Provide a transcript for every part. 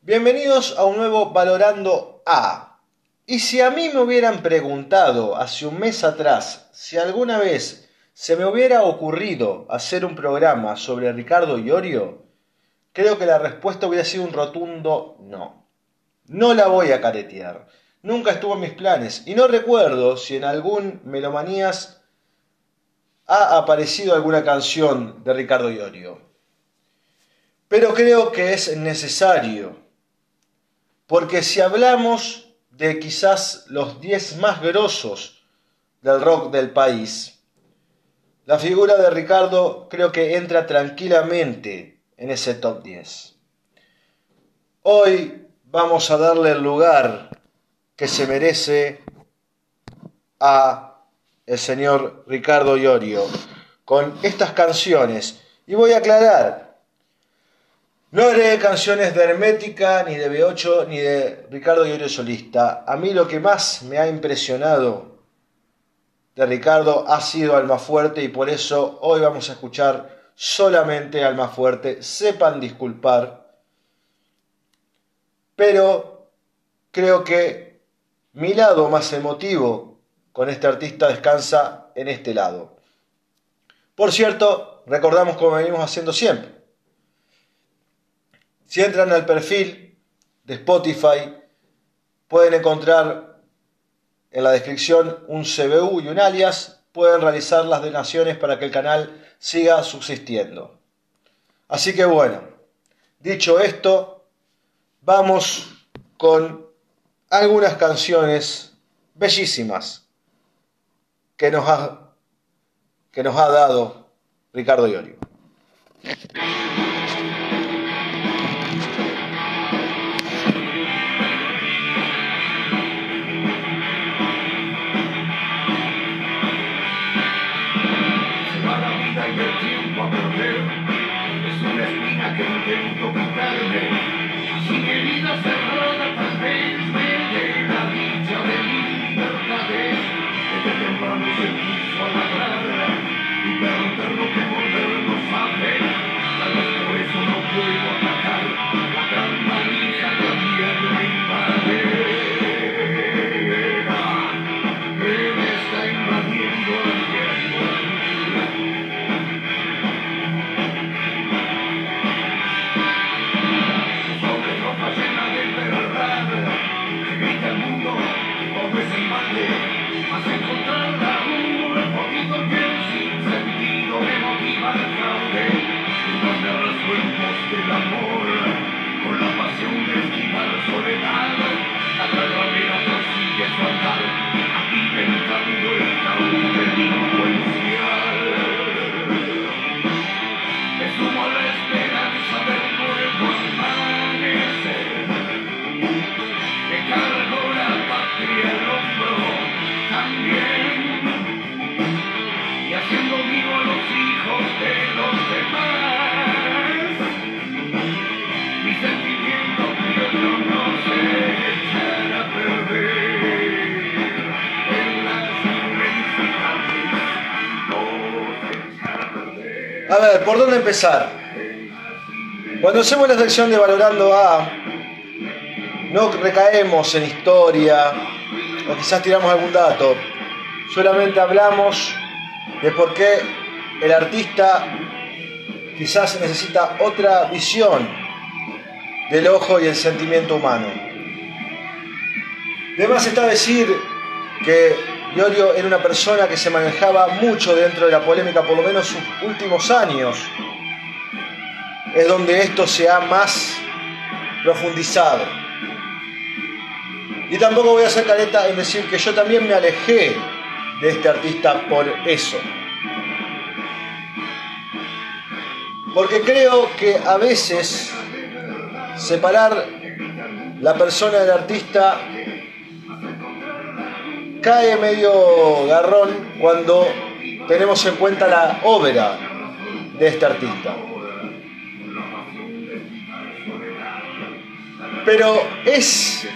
Bienvenidos a un nuevo Valorando A. Y si a mí me hubieran preguntado hace un mes atrás si alguna vez se me hubiera ocurrido hacer un programa sobre Ricardo Iorio, creo que la respuesta hubiera sido un rotundo no. No la voy a caretear. Nunca estuvo en mis planes y no recuerdo si en algún Melomanías ha aparecido alguna canción de Ricardo Iorio. Pero creo que es necesario porque si hablamos de quizás los 10 más grosos del rock del país, la figura de Ricardo creo que entra tranquilamente en ese top 10. Hoy vamos a darle el lugar que se merece a el señor Ricardo Iorio con estas canciones. Y voy a aclarar, no haré canciones de Hermética, ni de B8, ni de Ricardo Iorio Solista. A mí lo que más me ha impresionado de Ricardo ha sido Alma Fuerte y por eso hoy vamos a escuchar solamente Alma Fuerte. Sepan disculpar, pero creo que mi lado más emotivo con este artista descansa en este lado. Por cierto, recordamos como venimos haciendo siempre si entran al perfil de Spotify, pueden encontrar en la descripción un CBU y un alias. Pueden realizar las donaciones para que el canal siga subsistiendo. Así que bueno, dicho esto, vamos con algunas canciones bellísimas que nos ha, que nos ha dado Ricardo Iorio. A ver, ¿por dónde empezar? Cuando hacemos la sección de Valorando A, no recaemos en historia o quizás tiramos algún dato. Solamente hablamos de por qué el artista quizás necesita otra visión del ojo y el sentimiento humano. Además está decir que Iorio era una persona que se manejaba mucho dentro de la polémica, por lo menos sus últimos años. Es donde esto se ha más profundizado. Y tampoco voy a hacer careta en decir que yo también me alejé de este artista por eso. Porque creo que a veces separar la persona del artista cae medio garrón cuando tenemos en cuenta la obra de este artista. Pero es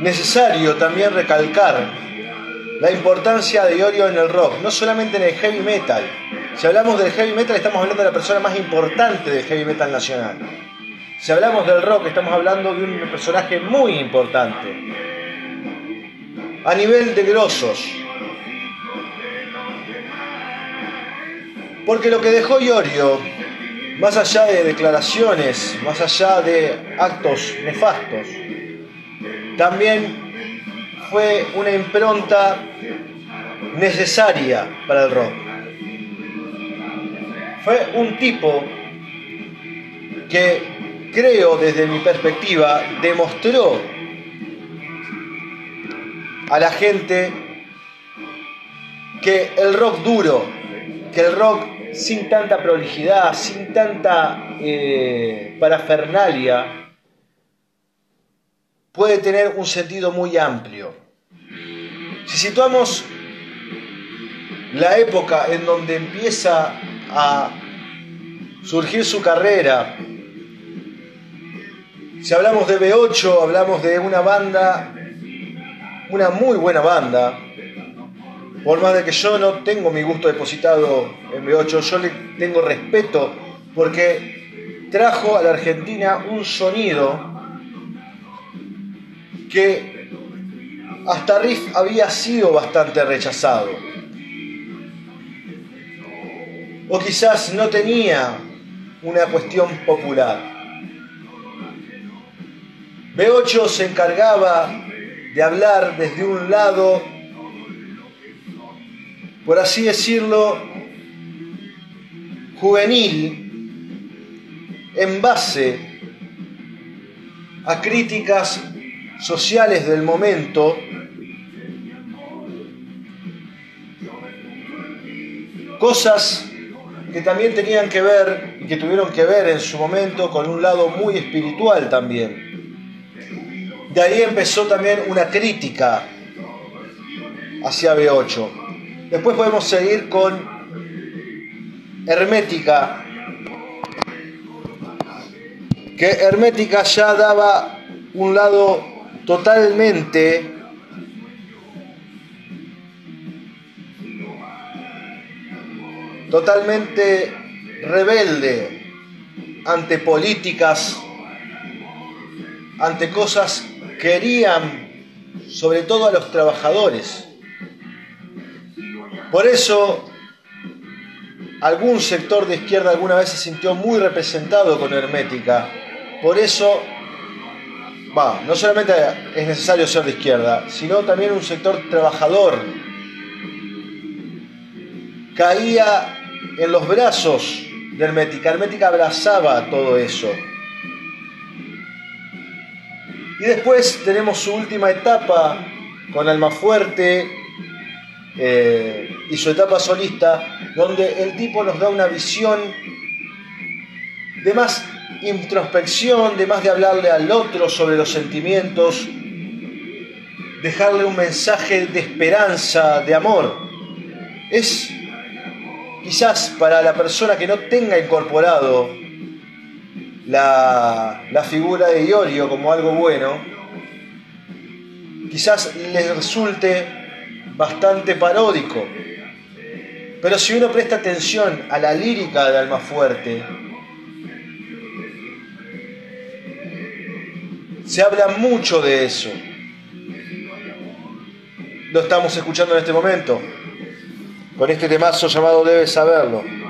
necesario también recalcar la importancia de Iorio en el rock, no solamente en el heavy metal. Si hablamos del heavy metal estamos hablando de la persona más importante del heavy metal nacional. Si hablamos del rock, estamos hablando de un personaje muy importante. A nivel de grosos. Porque lo que dejó Iorio, más allá de declaraciones, más allá de actos nefastos, también fue una impronta necesaria para el rock. Fue un tipo que creo desde mi perspectiva, demostró a la gente que el rock duro, que el rock sin tanta prolijidad, sin tanta eh, parafernalia, puede tener un sentido muy amplio. Si situamos la época en donde empieza a surgir su carrera, si hablamos de B8, hablamos de una banda, una muy buena banda. Por más de que yo no tengo mi gusto depositado en B8, yo le tengo respeto porque trajo a la Argentina un sonido que hasta Riff había sido bastante rechazado. O quizás no tenía una cuestión popular. B8 se encargaba de hablar desde un lado, por así decirlo, juvenil, en base a críticas sociales del momento, cosas que también tenían que ver y que tuvieron que ver en su momento con un lado muy espiritual también. De ahí empezó también una crítica hacia B8. Después podemos seguir con Hermética, que Hermética ya daba un lado totalmente totalmente rebelde ante políticas, ante cosas querían sobre todo a los trabajadores. Por eso algún sector de izquierda alguna vez se sintió muy representado con Hermética. Por eso, no solamente es necesario ser de izquierda, sino también un sector trabajador caía en los brazos de Hermética. Hermética abrazaba todo eso. Y después tenemos su última etapa con Almafuerte eh, y su etapa solista, donde el tipo nos da una visión de más introspección, de más de hablarle al otro sobre los sentimientos, dejarle un mensaje de esperanza, de amor. Es quizás para la persona que no tenga incorporado la, figura de Iorio como algo bueno, quizás les resulte bastante paródico. Pero si uno presta atención a la lírica de Almafuerte, se habla mucho de eso. Lo estamos escuchando en este momento, con este temazo llamado Debes saberlo.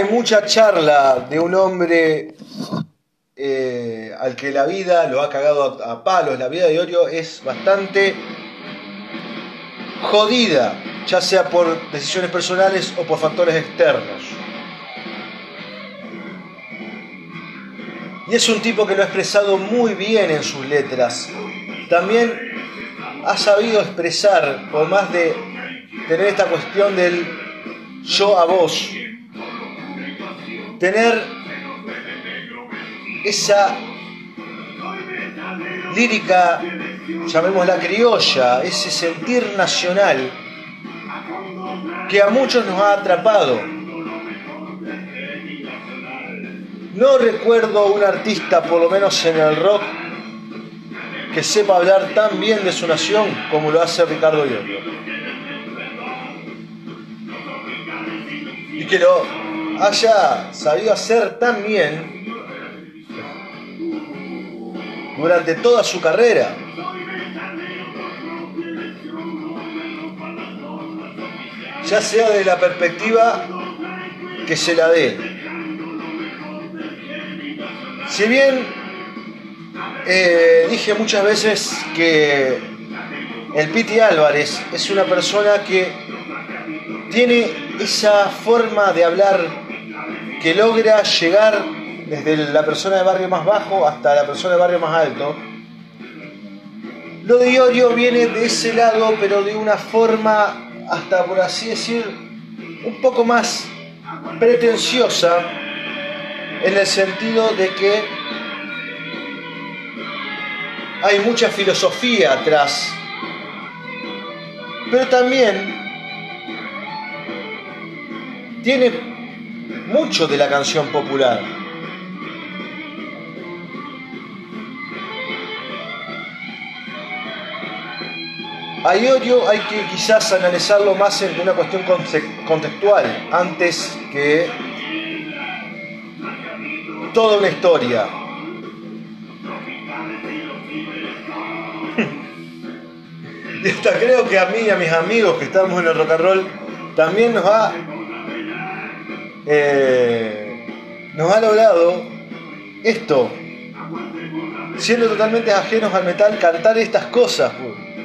Hay mucha charla de un hombre eh, al que la vida lo ha cagado a, palos. La vida de Orio es bastante jodida, ya sea por decisiones personales o por factores externos. Y es un tipo que lo ha expresado muy bien en sus letras. También ha sabido expresar, por más de tener esta cuestión del yo a vos, tener esa lírica, llamémosla criolla, ese sentir nacional que a muchos nos ha atrapado. No recuerdo un artista, por lo menos en el rock, que sepa hablar tan bien de su nación como lo hace Ricardo Iorio. Y que lo haya sabido hacer tan bien durante toda su carrera. Ya sea desde la perspectiva que se la dé. Si bien eh, dije muchas veces que el Piti Álvarez es una persona que tiene esa forma de hablar que logra llegar desde la persona de barrio más bajo hasta la persona de barrio más alto. Lo de Iorio viene de ese lado, pero de una forma, hasta por así decir, un poco más pretenciosa, en el sentido de que hay mucha filosofía atrás, pero también tiene mucho de la canción popular. A Iorio hay que quizás analizarlo más en una cuestión contextual, antes que toda una historia. Y hasta creo que a mí y a mis amigos que estamos en el rock and roll también nos ha eh, nos ha logrado esto, siendo totalmente ajenos al metal, cantar estas cosas,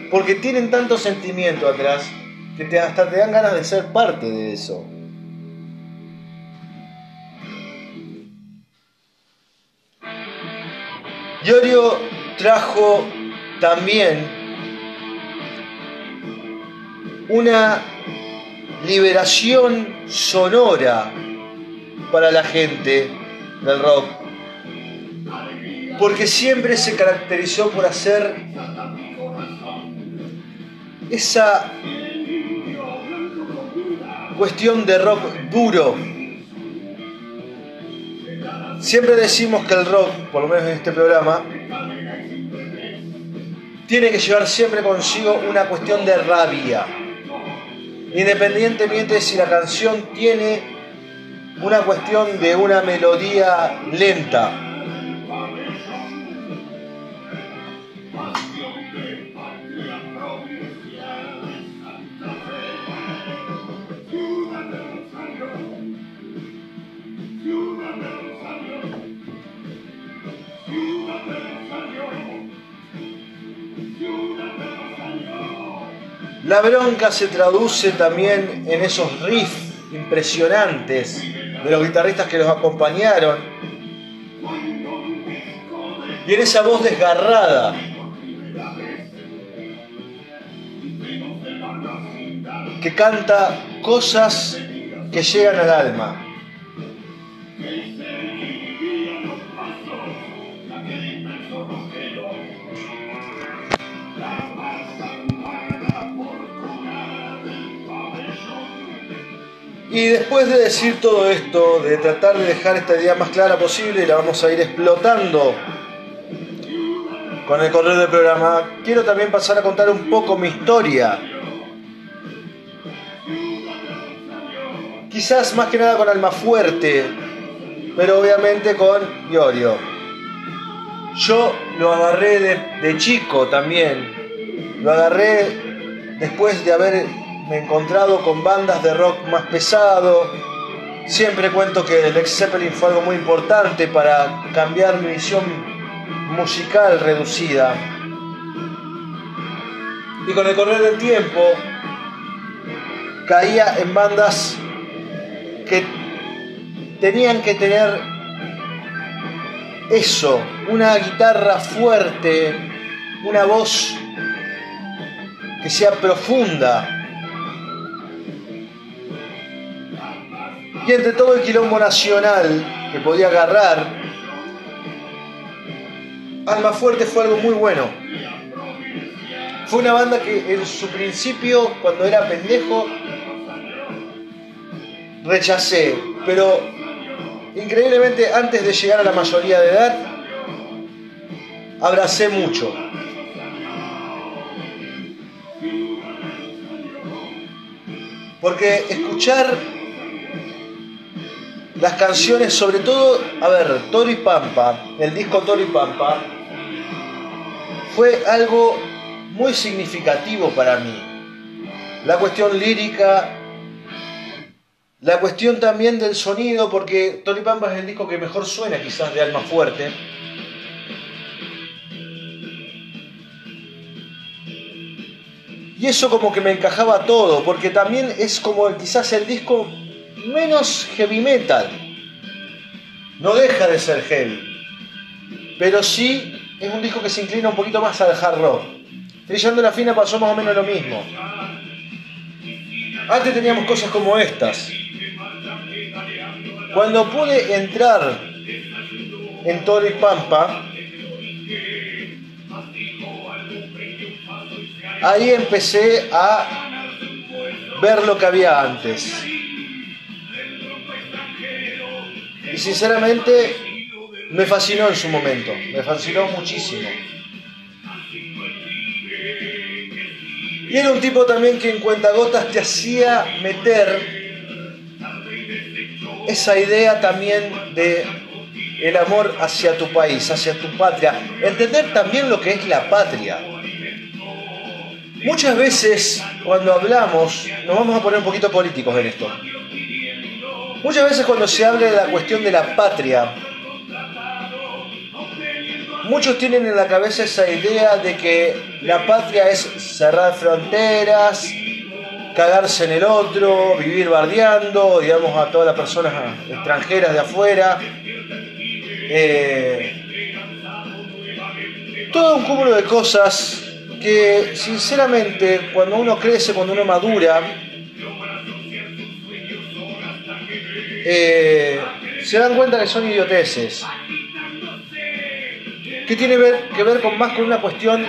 porque tienen tanto sentimiento atrás que te, hasta te dan ganas de ser parte de eso. Yorio trajo también una liberación sonora para la gente del rock. Porque siempre se caracterizó por hacer esa cuestión de rock duro. Siempre decimos que el rock, por lo menos en este programa, tiene que llevar siempre consigo una cuestión de rabia independientemente si la canción tiene una cuestión de una melodía lenta. La bronca se traduce también en esos riffs impresionantes de los guitarristas que los acompañaron y en esa voz desgarrada. que canta cosas que llegan al alma. Y después de decir todo esto, de tratar de dejar esta idea más clara posible, la vamos a ir explotando con el correo del programa, quiero también pasar a contar un poco mi historia. Quizás más que nada con Alma Fuerte, pero obviamente con Iorio. Yo lo agarré de, de chico también. Lo agarré después de haber me he encontrado con bandas de rock más pesado. Siempre cuento que el Led Zeppelin fue algo muy importante para cambiar mi visión musical reducida. Y con el correr del tiempo caía en bandas que tenían que tener eso, una guitarra fuerte, una voz que sea profunda, Y entre todo el quilombo nacional que podía agarrar, Alma Fuerte fue algo muy bueno. Fue una banda que en su principio, cuando era pendejo, rechacé. Pero increíblemente antes de llegar a la mayoría de edad, abracé mucho. Porque escuchar las canciones, sobre todo, a ver, Tori Pampa, el disco Tori Pampa, fue algo muy significativo para mí. La cuestión lírica, la cuestión también del sonido, porque Tori Pampa es el disco que mejor suena quizás de Alma Fuerte. Y eso como que me encajaba todo, porque también es como quizás el disco menos heavy metal. No deja de ser heavy. Pero sí es un disco que se inclina un poquito más al hard rock. Trillando la fina pasó más o menos lo mismo. Antes teníamos cosas como estas. Cuando pude entrar en Toro y Pampa, ahí empecé a ver lo que había antes. Y sinceramente me fascinó en su momento, me fascinó muchísimo. Y era un tipo también que en cuentagotas te hacía meter esa idea también de el amor hacia tu país, hacia tu patria, entender también lo que es la patria. Muchas veces cuando hablamos, nos vamos a poner un poquito políticos en esto. Muchas veces cuando se habla de la cuestión de la patria, muchos tienen en la cabeza esa idea de que la patria es cerrar fronteras, cagarse en el otro, vivir bardeando, digamos, a todas las personas extranjeras de afuera. Eh, todo un cúmulo de cosas que, sinceramente, cuando uno crece, cuando uno madura, eh, se dan cuenta que son idioteces. Que tiene que ver con más con una cuestión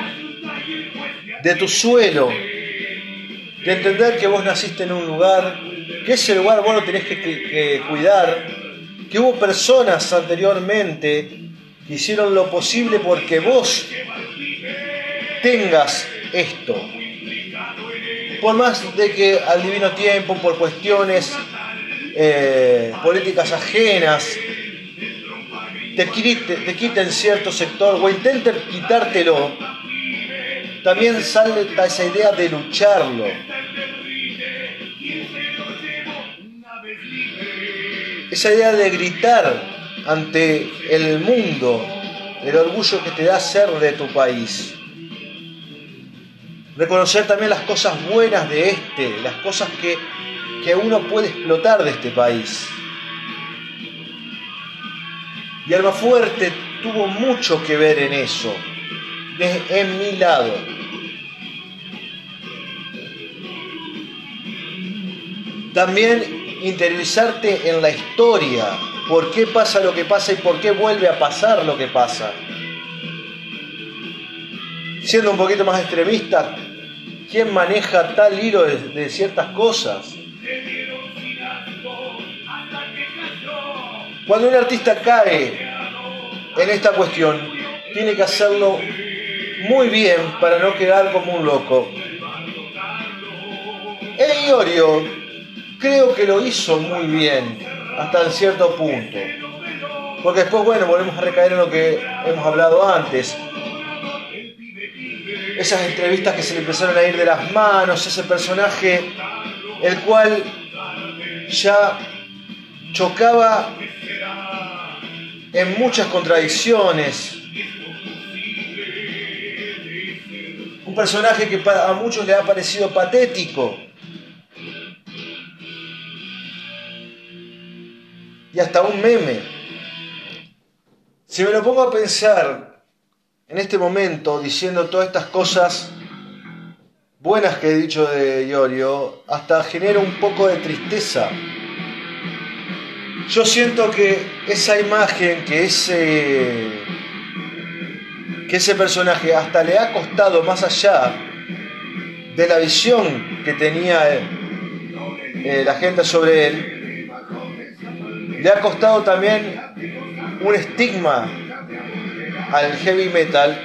de tu suelo, de entender que vos naciste en un lugar, que ese lugar vos lo tenés que, cuidar, que hubo personas anteriormente que hicieron lo posible porque vos tengas esto. Por más de que al divino tiempo, por cuestiones eh, políticas ajenas, te, te quiten cierto sector o intenten quitártelo, también sale esa idea de lucharlo. Esa idea de gritar ante el mundo el orgullo que te da ser de tu país. Reconocer también las cosas buenas de este, las cosas que, que uno puede explotar de este país. Y Alma Fuerte tuvo mucho que ver en eso, en mi lado. También interiorizarte en la historia, por qué pasa lo que pasa y por qué vuelve a pasar lo que pasa. Siendo un poquito más extremista, ¿quién maneja tal hilo de, ciertas cosas? Cuando un artista cae en esta cuestión, tiene que hacerlo muy bien para no quedar como un loco. El Iorio creo que lo hizo muy bien hasta cierto punto. Porque después, bueno, volvemos a recaer en lo que hemos hablado antes. Esas entrevistas que se le empezaron a ir de las manos, ese personaje el cual ya chocaba en muchas contradicciones. Un personaje que a muchos le ha parecido patético. Y hasta un meme. Si me lo pongo a pensar en este momento, diciendo todas estas cosas buenas que he dicho de Iorio, hasta genera un poco de tristeza. Yo siento que esa imagen, que ese, que ese personaje hasta le ha costado más allá de la visión que tenía eh, la gente sobre él, le ha costado también un estigma al heavy metal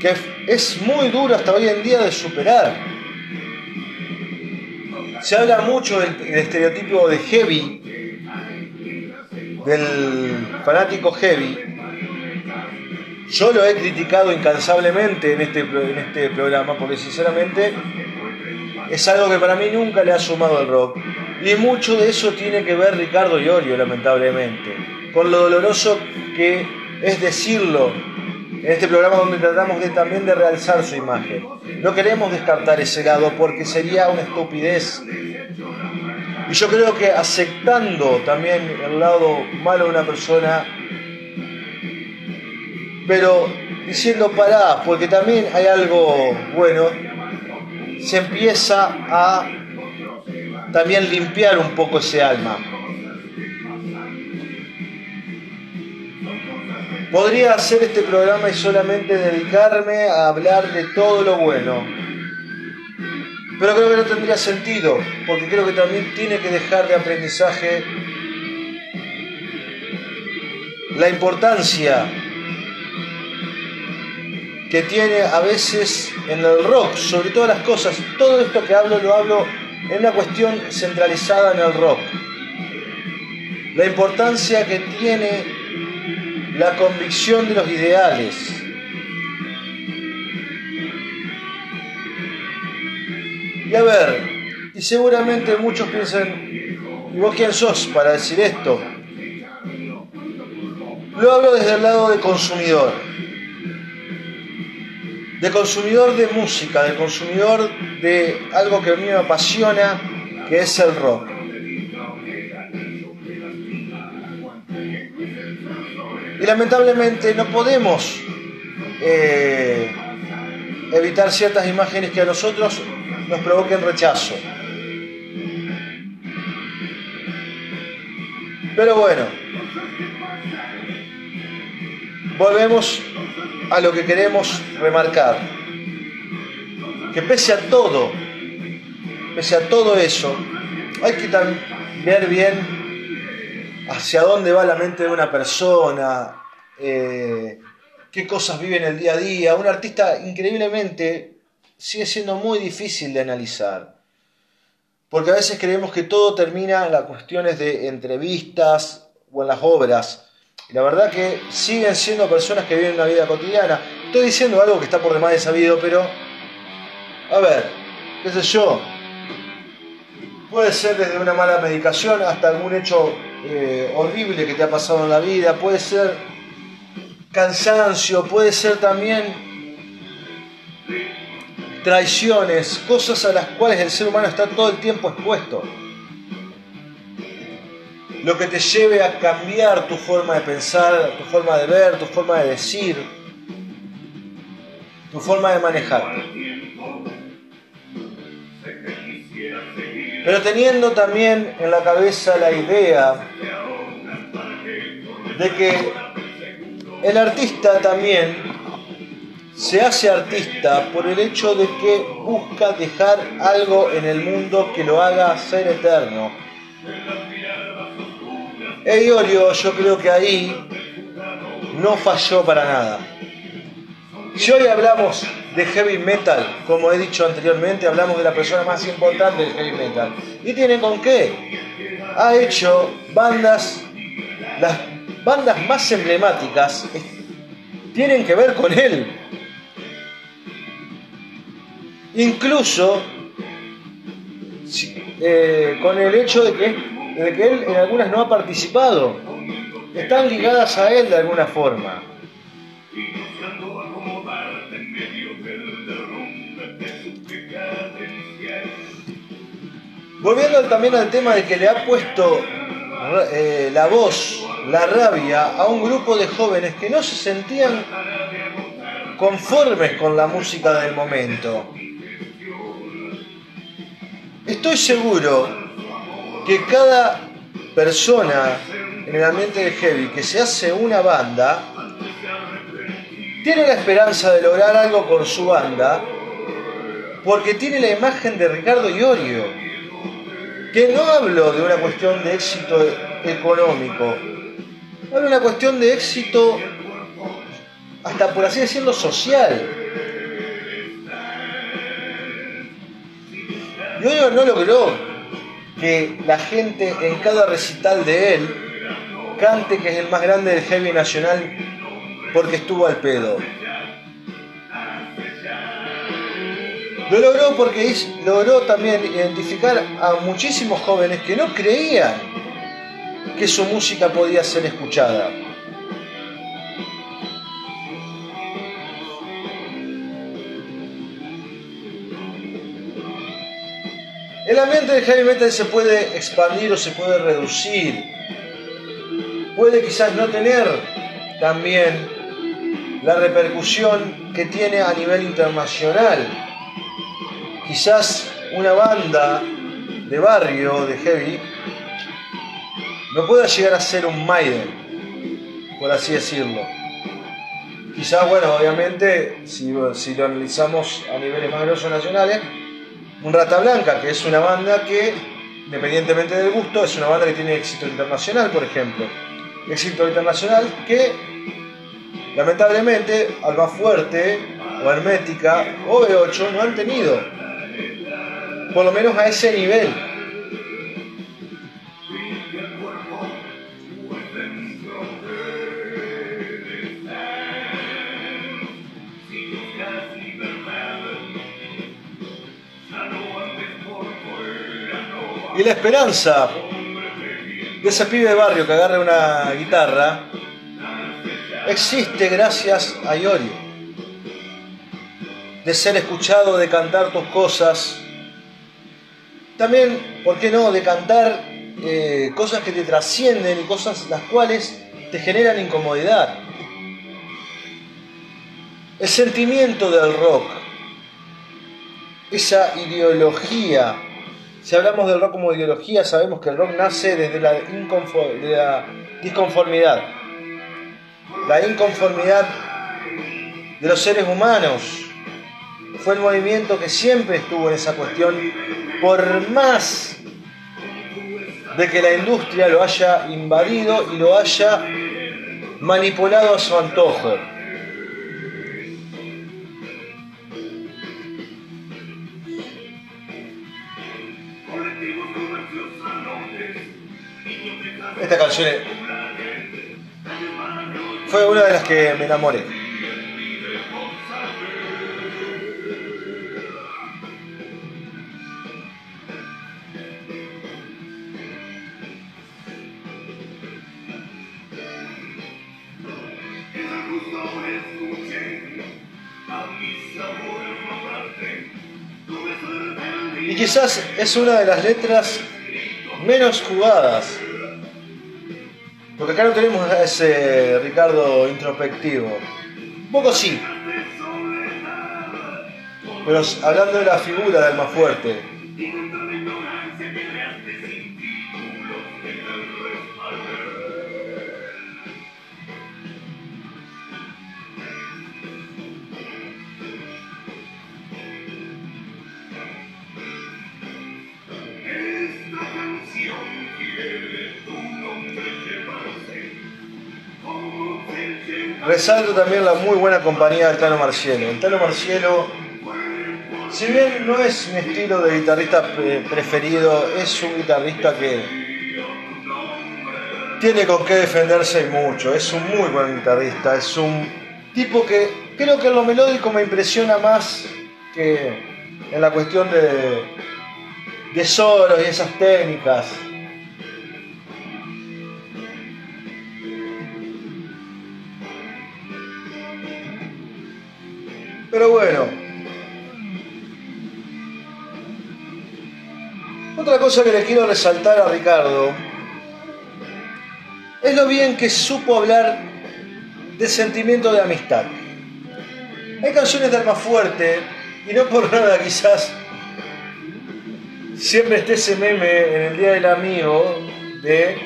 que es muy duro hasta hoy en día de superar. Se habla mucho del, estereotipo de heavy, del fanático heavy. Yo lo he criticado incansablemente en este, en este programa porque sinceramente es algo que para mí nunca le ha sumado al rock. Y mucho de eso tiene que ver Ricardo Iorio, lamentablemente, con lo doloroso que es decirlo en este programa donde tratamos también de realzar su imagen. No queremos descartar ese lado porque sería una estupidez. Y yo creo que aceptando también el lado malo de una persona, pero diciendo pará, porque también hay algo bueno, se empieza a también limpiar un poco ese alma. Podría hacer este programa y solamente dedicarme a hablar de todo lo bueno. Pero creo que no tendría sentido, porque creo que también tiene que dejar de aprendizaje la importancia que tiene a veces en el rock, sobre todas las cosas. Todo esto que hablo lo hablo en una cuestión centralizada en el rock. La importancia que tiene la convicción de los ideales. Y a ver, y seguramente muchos piensan, ¿y vos quién sos para decir esto? Lo hablo desde el lado de consumidor de consumidor de música, de consumidor de algo que a mí me apasiona, que es el rock. Y lamentablemente no podemos eh, evitar ciertas imágenes que a nosotros nos provoquen rechazo. Pero bueno, volvemos a lo que queremos remarcar. Que pese a todo, pese a todo eso, hay que ver bien hacia dónde va la mente de una persona, eh, qué cosas vive en el día a día. Un artista increíblemente sigue siendo muy difícil de analizar. Porque a veces creemos que todo termina en las cuestiones de entrevistas o en las obras. Y la verdad que siguen siendo personas que viven una vida cotidiana. Estoy diciendo algo que está por demás de sabido, pero. A ver, qué sé yo. Puede ser desde una mala medicación hasta algún hecho eh, horrible que te ha pasado en la vida. Puede ser cansancio, puede ser también traiciones, cosas a las cuales el ser humano está todo el tiempo expuesto lo que te lleve a cambiar tu forma de pensar, tu forma de ver, tu forma de decir, tu forma de manejar. Pero teniendo también en la cabeza la idea de que el artista también se hace artista por el hecho de que busca dejar algo en el mundo que lo haga ser eterno Eiorio yo creo que ahí no falló para nada. Si hoy hablamos de heavy metal, como he dicho anteriormente, hablamos de la persona más importante del heavy metal. ¿Y tiene con qué? Ha hecho bandas, las bandas más emblemáticas tienen que ver con él. Incluso eh, con el hecho de que de que él en algunas no ha participado. Están ligadas a él de alguna forma. Volviendo también al tema de que le ha puesto eh, la voz, la rabia a un grupo de jóvenes que no se sentían conformes con la música del momento. Estoy seguro que cada persona en el ambiente de heavy que se hace una banda tiene la esperanza de lograr algo con su banda porque tiene la imagen de Ricardo Iorio. Que no hablo de una cuestión de éxito económico, hablo de una cuestión de éxito hasta por así decirlo social. Iorio no logró que la gente en cada recital de él cante que es el más grande del heavy nacional porque estuvo al pedo. Lo logró porque logró también identificar a muchísimos jóvenes que no creían que su música podía ser escuchada. El ambiente del heavy metal se puede expandir o se puede reducir. Puede quizás no tener también la repercusión que tiene a nivel internacional. Quizás una banda de barrio de heavy no pueda llegar a ser un Maiden, por así decirlo. Quizás, bueno, obviamente, si, si lo analizamos a niveles más grosos nacionales, un Rata Blanca, que es una banda que, independientemente del gusto, es una banda que tiene éxito internacional, por ejemplo. Éxito internacional que, lamentablemente, Alba Fuerte, o Hermética, o B8 no han tenido. Por lo menos a ese nivel. Y la esperanza de ese pibe de barrio que agarra una guitarra existe gracias a Iorio. De ser escuchado, de cantar tus cosas. También, ¿por qué no?, de cantar eh, cosas que te trascienden y cosas las cuales te generan incomodidad. El sentimiento del rock, esa ideología si hablamos del rock como ideología, sabemos que el rock nace desde la, disconformidad. La inconformidad de los seres humanos fue el movimiento que siempre estuvo en esa cuestión, por más de que la industria lo haya invadido y lo haya manipulado a su antojo. Esta canción fue una de las que me enamoré. Y quizás es una de las letras menos jugadas porque acá no tenemos a ese Ricardo introspectivo. Un poco sí. Pero hablando de la figura del más fuerte. Resalto también la muy buena compañía del Tano Marcielo. El Tano Marcielo, si bien no es mi estilo de guitarrista preferido, es un guitarrista que tiene con qué defenderse mucho. Es un muy buen guitarrista. Es un tipo que creo que en lo melódico me impresiona más que en la cuestión de, de solos y esas técnicas. Pero bueno. Otra cosa que le quiero resaltar a Ricardo es lo bien que supo hablar de sentimiento de amistad. Hay canciones de alma fuerte y no por nada quizás siempre esté ese meme en el Día del Amigo de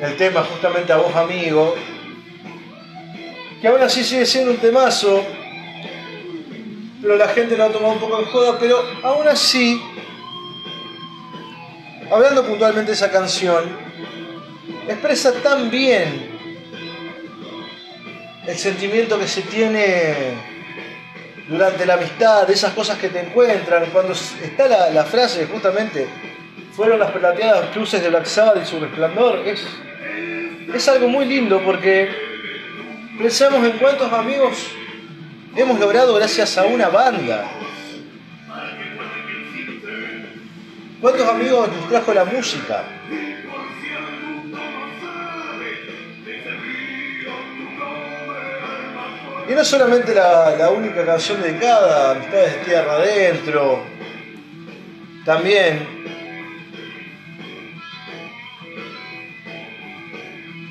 el tema justamente a vos amigo, que aún así sigue siendo un temazo pero la gente lo ha tomado un poco en joda, pero aún así, hablando puntualmente de esa canción, expresa tan bien el sentimiento que se tiene durante la amistad, de esas cosas que te encuentran, cuando está la, frase justamente fueron las plateadas cruces de Black Sabbath y su resplandor. Es, es algo muy lindo porque pensamos en cuántos amigos hemos logrado gracias a una banda. ¿Cuántos amigos nos trajo la música? Y no solamente la, única canción dedicada Amistades de Tierra Adentro, también.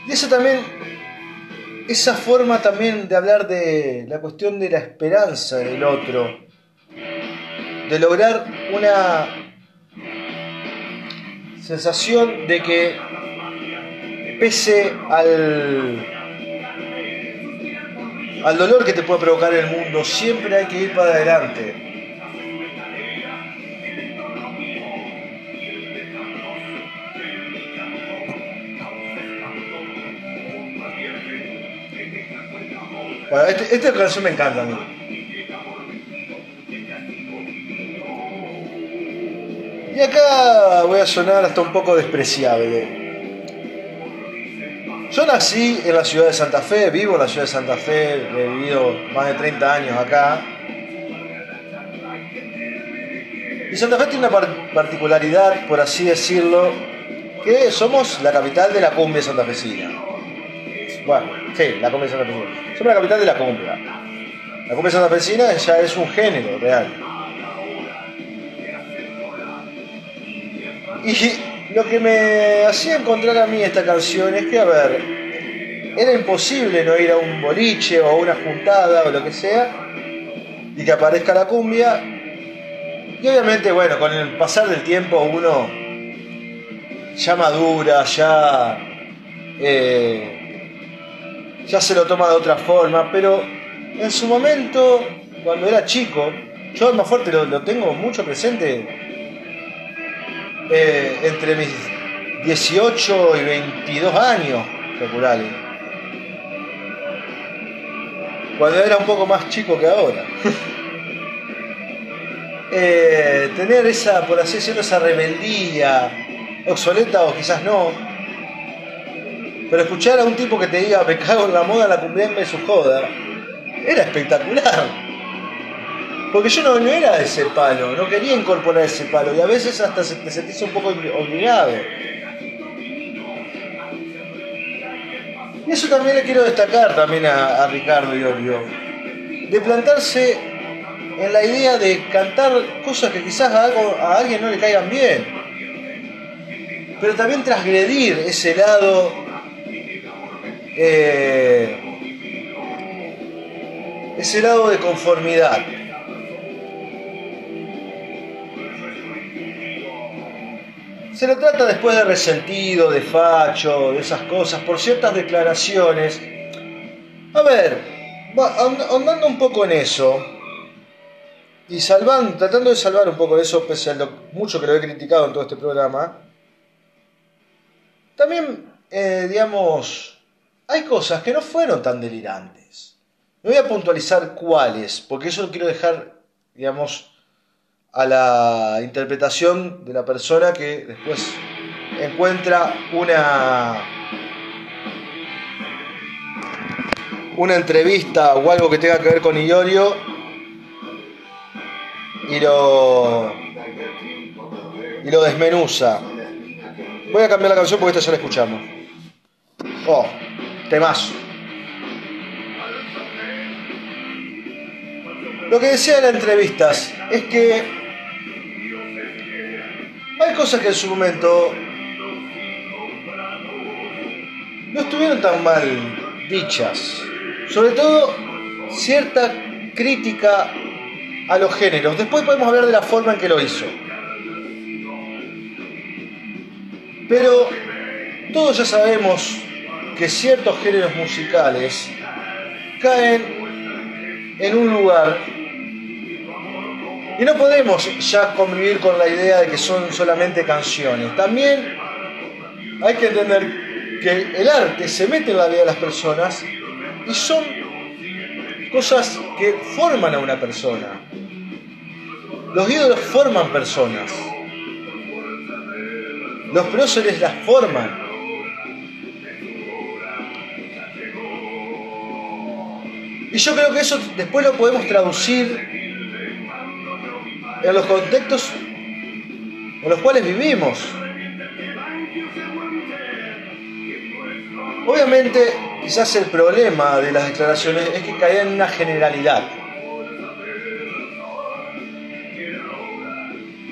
Y eso también, esa forma también de hablar de la cuestión de la esperanza del otro, de lograr una sensación de que pese al al dolor que te puede provocar el mundo, siempre hay que ir para adelante. Bueno, este, esta canción me encanta a mí. Y acá voy a sonar hasta un poco despreciable. Yo nací en la ciudad de Santa Fe, vivo en la ciudad de Santa Fe, he vivido más de 30 años acá. Y Santa Fe tiene una particularidad, por así decirlo, que somos la capital de la cumbia santafesina. Bueno, sí, la cumbia santafesina. Somos la capital de la cumbia. La cumbia santafesina ya es un género real. Y lo que me hacía encontrar a mí esta canción es que, a ver, era imposible no ir a un boliche o a una juntada o lo que sea y que aparezca la cumbia. Y obviamente, bueno, con el pasar del tiempo uno ya madura, ya, eh, ya se lo toma de otra forma, pero en su momento, cuando era chico, yo más fuerte lo, lo tengo mucho presente eh, entre mis 18 y 22 años, calculale. Cuando era un poco más chico que ahora. Eh, tener esa, por así decirlo, esa rebeldía, obsoleta o quizás no. Pero escuchar a un tipo que te diga, me cago en la moda, la cumbia su joda, era espectacular. Porque yo no, era ese palo, no quería incorporar ese palo y a veces hasta se, te sentís un poco obligado. Y eso también le quiero destacar también a, Ricardo y Olio. De plantarse en la idea de cantar cosas que quizás a, algo, a alguien no le caigan bien. Pero también transgredir ese lado eh, ese lado de conformidad. Se lo trata después de resentido, de facho, de esas cosas, por ciertas declaraciones. A ver, ahondando un poco en eso, y salvando, tratando de salvar un poco de eso, pese a lo mucho que lo he criticado en todo este programa, también, eh, digamos, hay cosas que no fueron tan delirantes. Me voy a puntualizar cuáles, porque eso lo quiero dejar, digamos, a la interpretación de la persona que después encuentra una una entrevista o algo que tenga que ver con Iorio y lo y lo desmenuza. Voy a cambiar la canción porque esta ya la escuchamos. Oh, temazo. Lo que decía en las entrevistas es que hay cosas que en su momento no estuvieron tan mal dichas. Sobre todo cierta crítica a los géneros. Después podemos hablar de la forma en que lo hizo. Pero todos ya sabemos que ciertos géneros musicales caen en un lugar y no podemos ya convivir con la idea de que son solamente canciones. También hay que entender que el arte se mete en la vida de las personas y son cosas que forman a una persona. Los ídolos forman personas. Los próceres las forman. Y yo creo que eso después lo podemos traducir en los contextos en los cuales vivimos. Obviamente, quizás el problema de las declaraciones es que caían en una generalidad.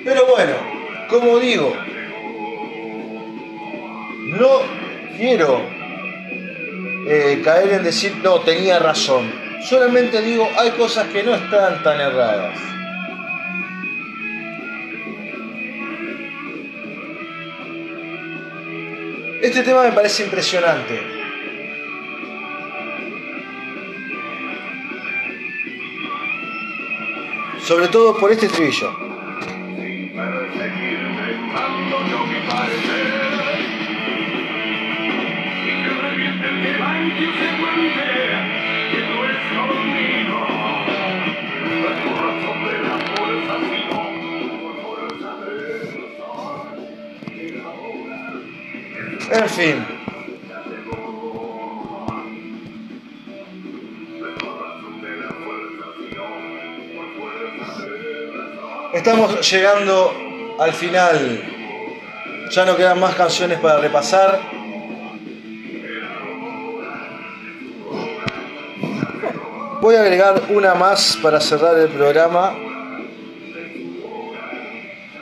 Pero bueno, como digo, no quiero eh, caer en decir, no, tenía razón. Solamente digo, hay cosas que no están tan erradas. Este tema me parece impresionante. Sobre todo por este estribillo. En fin. Estamos llegando al final. Ya no quedan más canciones para repasar. Voy a agregar una más para cerrar el programa.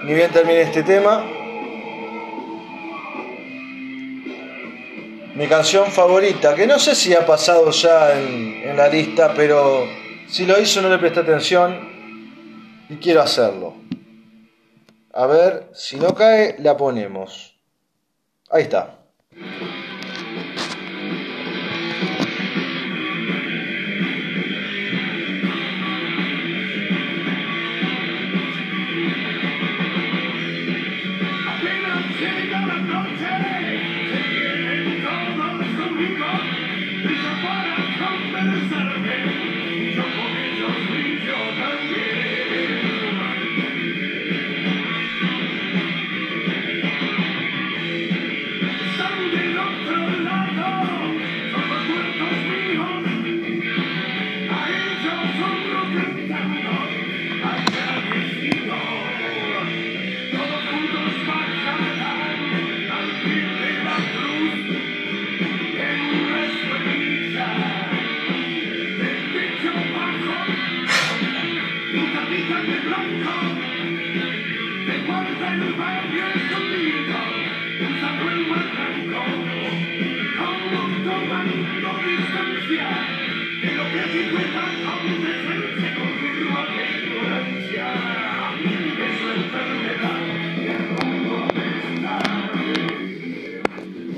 Ni bien termine este tema. Mi canción favorita, que no sé si ha pasado ya en, la lista, pero si lo hizo no le presté atención y quiero hacerlo. A ver, si no cae, la ponemos. Ahí está.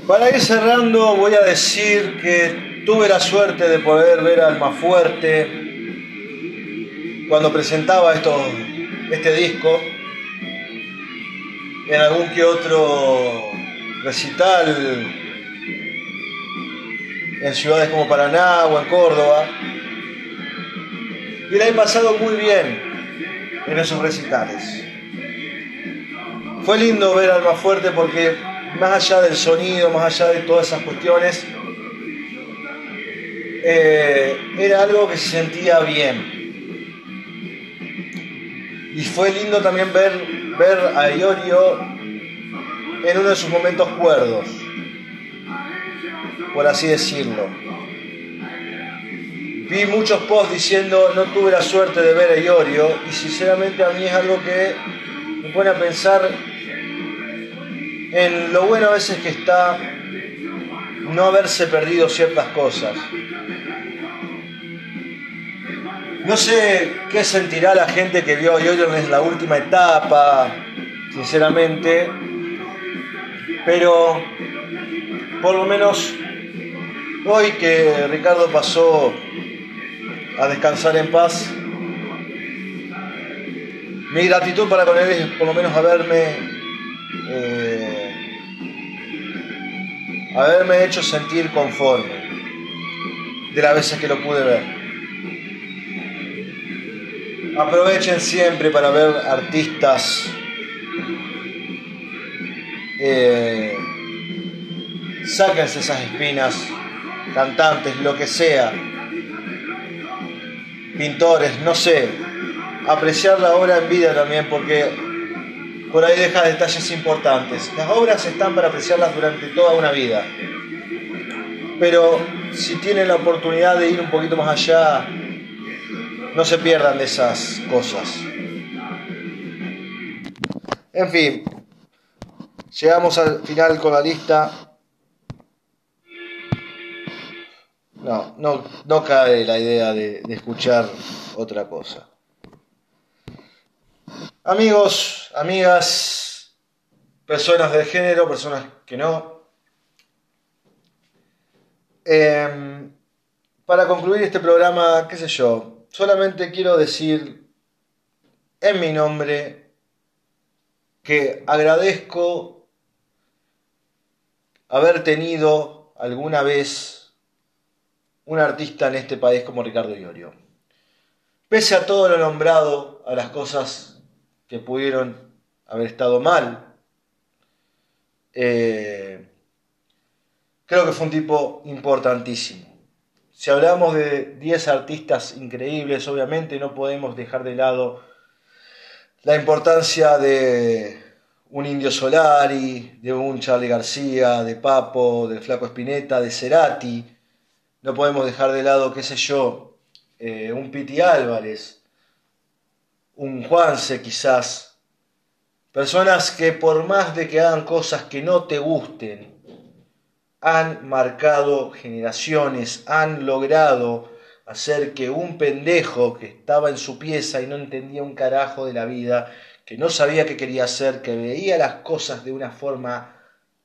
Para ir cerrando voy a decir que tuve la suerte de poder ver a Fuerte cuando presentaba este disco. En algún que otro recital en ciudades como Paraná o en Córdoba. Y la he pasado muy bien en esos recitales. Fue lindo ver Alma Fuerte porque más allá del sonido, más allá de todas esas cuestiones, eh, era algo que se sentía bien. Y fue lindo también ver, ver a Iorio en uno de sus momentos cuerdos, por así decirlo. Vi muchos posts diciendo no tuve la suerte de ver a Iorio y sinceramente a mí es algo que me pone a pensar en lo bueno a veces que está no haberse perdido ciertas cosas. No sé qué sentirá la gente que vio a Yoyo en la última etapa, sinceramente, pero por lo menos hoy que Ricardo pasó a descansar en paz, mi gratitud para con él es por lo menos haberme eh, haberme hecho sentir conforme de las veces que lo pude ver. Aprovechen siempre para ver artistas Eh, sáquense esas espinas, cantantes, lo que sea, pintores, no sé, apreciar la obra en vida también porque por ahí deja detalles importantes. Las obras están para apreciarlas durante toda una vida. Pero si tienen la oportunidad de ir un poquito más allá, no se pierdan de esas cosas. En fin, llegamos al final con la lista. No, no, no cae la idea de, de escuchar otra cosa. Amigos, amigas, personas del género, personas que no. Em, para concluir este programa, qué sé yo, solamente quiero decir en mi nombre que agradezco haber tenido alguna vez un artista en este país como Ricardo Iorio. Pese a todo lo nombrado, a las cosas que pudieron haber estado mal. Eh, creo que fue un tipo importantísimo. Si hablamos de 10 artistas increíbles, obviamente no podemos dejar de lado la importancia de un Indio Solari, de un Charlie García, de Papo, del Flaco Espineta, de Cerati. No podemos dejar de lado, qué sé yo, eh, un Piti Álvarez, un Juanse quizás, personas que por más de que hagan cosas que no te gusten, han marcado generaciones, han logrado hacer que un pendejo que estaba en su pieza y no entendía un carajo de la vida, que no sabía qué quería hacer, que veía las cosas de una forma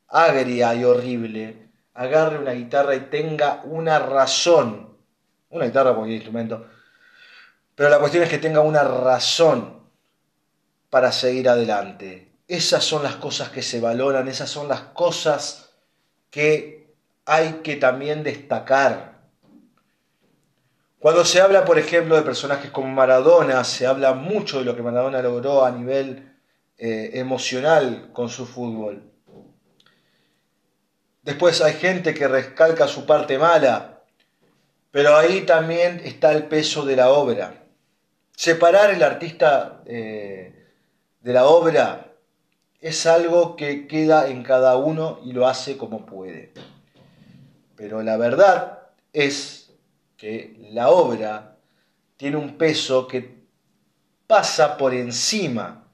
agria y horrible, agarre una guitarra y tenga una razón, una guitarra cualquier instrumento, pero la cuestión es que tenga una razón para seguir adelante. Esas son las cosas que se valoran, esas son las cosas que hay que también destacar. Cuando se habla, por ejemplo, de personajes como Maradona, se habla mucho de lo que Maradona logró a nivel eh, emocional con su fútbol. Después hay gente que recalca su parte mala, pero ahí también está el peso de la obra. Separar el artista eh, de la obra es algo que queda en cada uno y lo hace como puede. Pero la verdad es que la obra tiene un peso que pasa por encima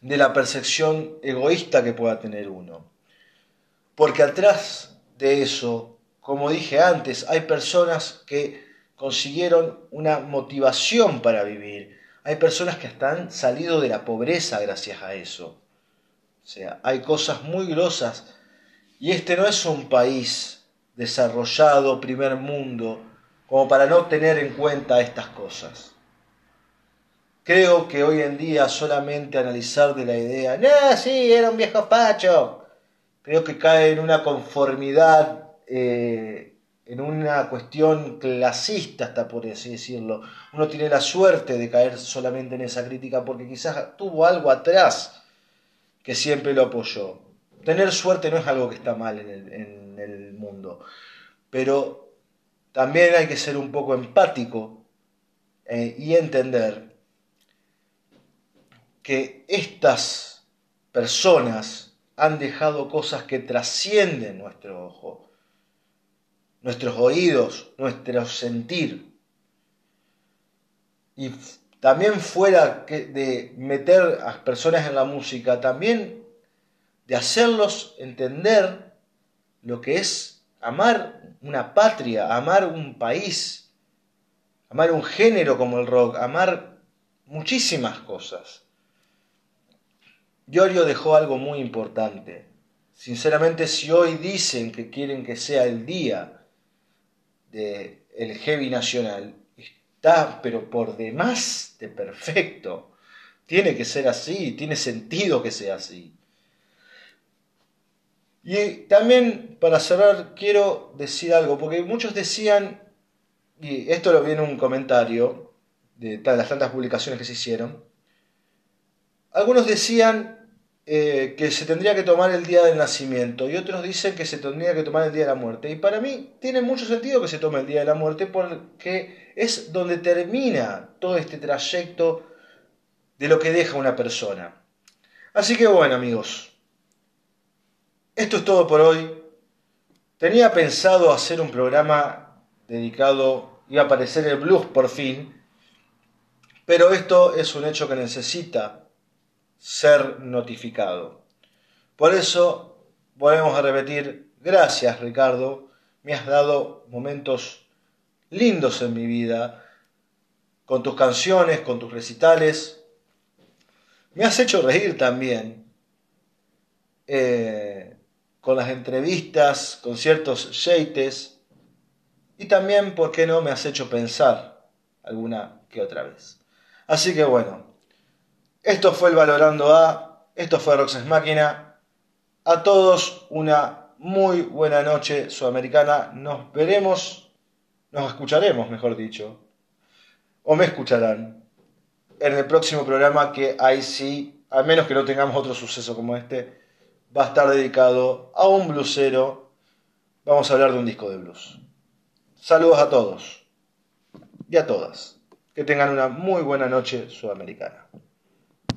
de la percepción egoísta que pueda tener uno. Porque atrás de eso, como dije antes, hay personas que consiguieron una motivación para vivir. Hay personas que hasta han salido de la pobreza gracias a eso. O sea, hay cosas muy grosas. Y este no es un país desarrollado, primer mundo, como para no tener en cuenta estas cosas. Creo que hoy en día solamente analizar de la idea, no, sí, era un viejo pacho, creo que cae en una conformidad eh, en una cuestión clasista, hasta por así decirlo. Uno tiene la suerte de caer solamente en esa crítica porque quizás tuvo algo atrás que siempre lo apoyó. Tener suerte no es algo que está mal en el, mundo, pero también hay que ser un poco empático eh, y entender que estas personas han dejado cosas que trascienden nuestro ojo nuestros oídos, nuestro sentir. Y también fuera de meter a personas en la música, también de hacerlos entender lo que es amar una patria, amar un país, amar un género como el rock, amar muchísimas cosas. Giorgio dejó algo muy importante. Sinceramente, si hoy dicen que quieren que sea el día el heavy nacional está, pero por demás de perfecto. Tiene que ser así, tiene sentido que sea así. Y también para cerrar quiero decir algo, porque muchos decían, y esto lo vi en un comentario de las tantas publicaciones que se hicieron, algunos decían eh, que se tendría que tomar el día del nacimiento y otros dicen que se tendría que tomar el día de la muerte. Y para mí tiene mucho sentido que se tome el día de la muerte porque es donde termina todo este trayecto de lo que deja una persona. Así que bueno amigos, esto es todo por hoy. Tenía pensado hacer un programa dedicado, iba a aparecer el blues por fin, pero esto es un hecho que necesita ser notificado. Por eso volvemos a repetir, gracias Ricardo, me has dado momentos lindos en mi vida, con tus canciones, con tus recitales, me has hecho reír también. Eh, con las entrevistas, con ciertos yates y también, ¿por qué no?, me has hecho pensar alguna que otra vez. Así que bueno, esto fue el Valorando A, esto fue Roxas Máquina. A todos una muy buena noche sudamericana. Nos veremos, nos escucharemos, mejor dicho, o me escucharán en el próximo programa que ahí sí, al menos que no tengamos otro suceso como este, va a estar dedicado a un blusero. Vamos a hablar de un disco de blues. Saludos a todos y a todas. Que tengan una muy buena noche sudamericana.